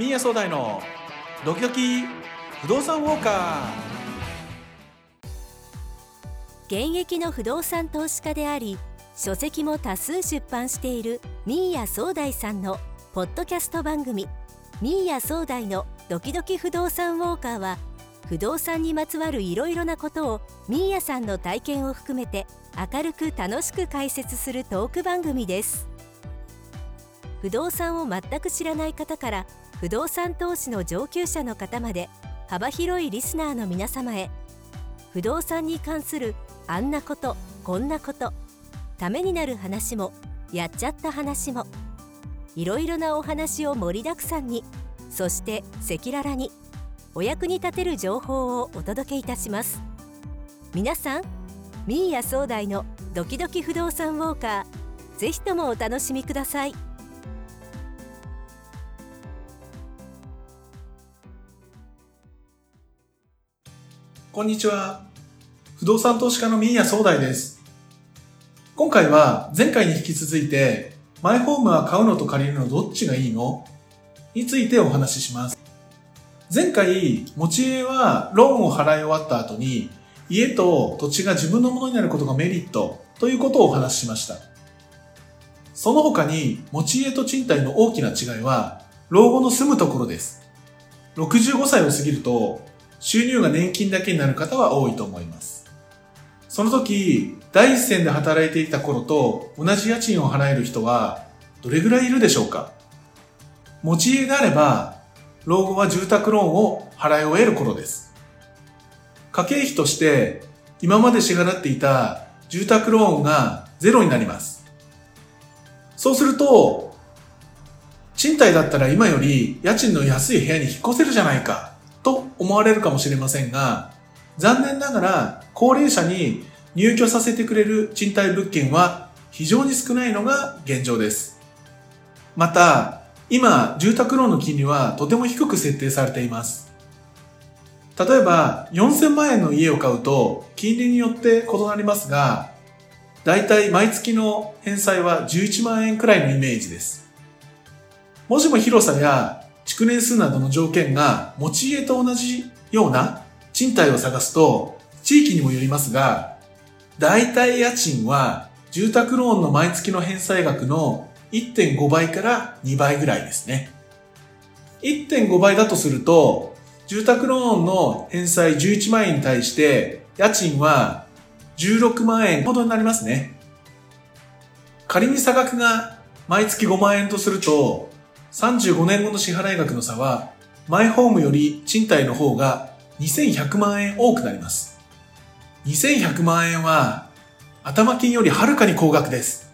ミーヤ総大のドキドキ不動産ウォーカー。現役の不動産投資家であり書籍も多数出版しているミーヤ総大さんのポッドキャスト番組。ミーヤ総大のドキドキ不動産ウォーカーは不動産にまつわるいろいろなことをミーヤさんの体験を含めて明るく楽しく解説するトーク番組です。不動産を全く知らない方から不動産投資の上級者の方まで幅広いリスナーの皆様へ不動産に関するあんなことこんなことためになる話もやっちゃった話もいろいろなお話を盛りだくさんにそして赤裸々にお役に立てる情報をお届けいたします。皆さんミーヤ総大のドキドキ不動産ウォーカーぜひともお楽しみください。こんにちは不動産投資家のミーヤ総大です今回は前回に引き続いてマイホームは買うのと借りるのどっちがいいの？についてお話しします前回、持ち家はローンを払い終わった後に、家と土地が自分のものになることがメリットということをお話ししました。その他に、持ち家と賃貸の大きな違いは、老後の住むところです。65歳を過ぎると、収入が年金だけになる方は多いと思います。その時、第一線で働いていた頃と同じ家賃を払える人は、どれぐらいいるでしょうか？持ち家であれば、老後は住宅ローンを払い終える頃です。家計費として今まで支払っていた住宅ローンがゼロになります。そうすると、賃貸だったら今より家賃の安い部屋に引っ越せるじゃないかと思われるかもしれませんが、残念ながら高齢者に入居させてくれる賃貸物件は非常に少ないのが現状です。また、今、住宅ローンの金利はとても低く設定されています。例えば、4000万円の家を買うと、金利によって異なりますが、だいたい毎月の返済は11万円くらいのイメージです。もしも広さや築年数などの条件が持ち家と同じような賃貸を探すと、地域にもよりますが、だいたい家賃は住宅ローンの毎月の返済額の1.5倍から2倍ぐらいですね。1.5倍だとすると、住宅ローンの返済11万円に対して、家賃は16万円ほどになりますね。仮に差額が毎月5万円とすると、35年後の支払い額の差は、マイホームより賃貸の方が2100万円多くなります。2100万円は、頭金よりはるかに高額です。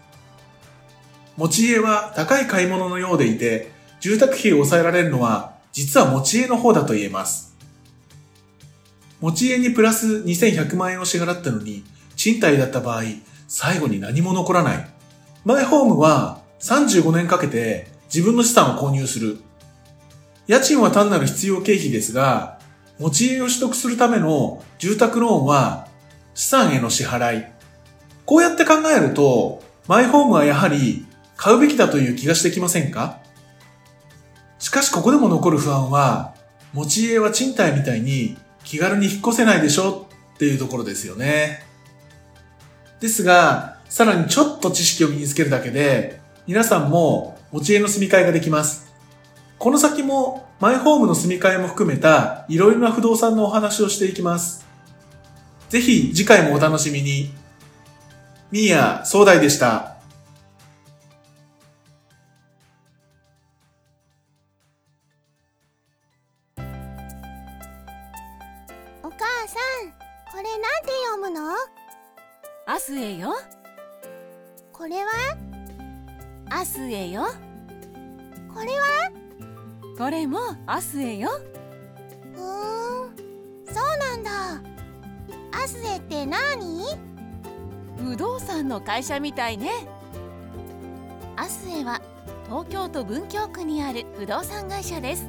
持ち家は高い買い物のようでいて、住宅費を抑えられるのは実は持ち家の方だと言えます。持ち家にプラス2100万円を支払ったのに、賃貸だった場合、最後に何も残らない。マイホームは35年かけて自分の資産を購入する。家賃は単なる必要経費ですが、持ち家を取得するための住宅ローンは資産への支払い。こうやって考えると、マイホームはやはり買うべきだという気がしてきませんか？しかしここでも残る不安は、持ち家は賃貸みたいに気軽に引っ越せないでしょっていうところですよね。ですが、さらにちょっと知識を身につけるだけで、皆さんも持ち家の住み替えができます。この先もマイホームの住み替えも含めたいろいろな不動産のお話をしていきます。ぜひ次回もお楽しみに。ミーヤ総大でした。アスエよこれは？アスエよこれは？これもアスエよ。ふーんそうなんだ。アスエって何不動産の会社みたいね。アスエは東京都文京区にある不動産会社です。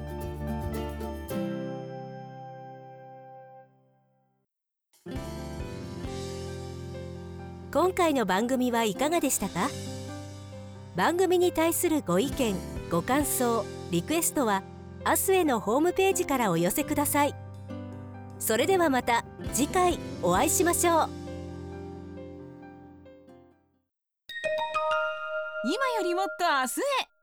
今回の番組はいかがでしたか？番組に対するご意見ご感想リクエストはアスエのホームページからお寄せください。それではまた次回お会いしましょう。今よりもっと明日へ。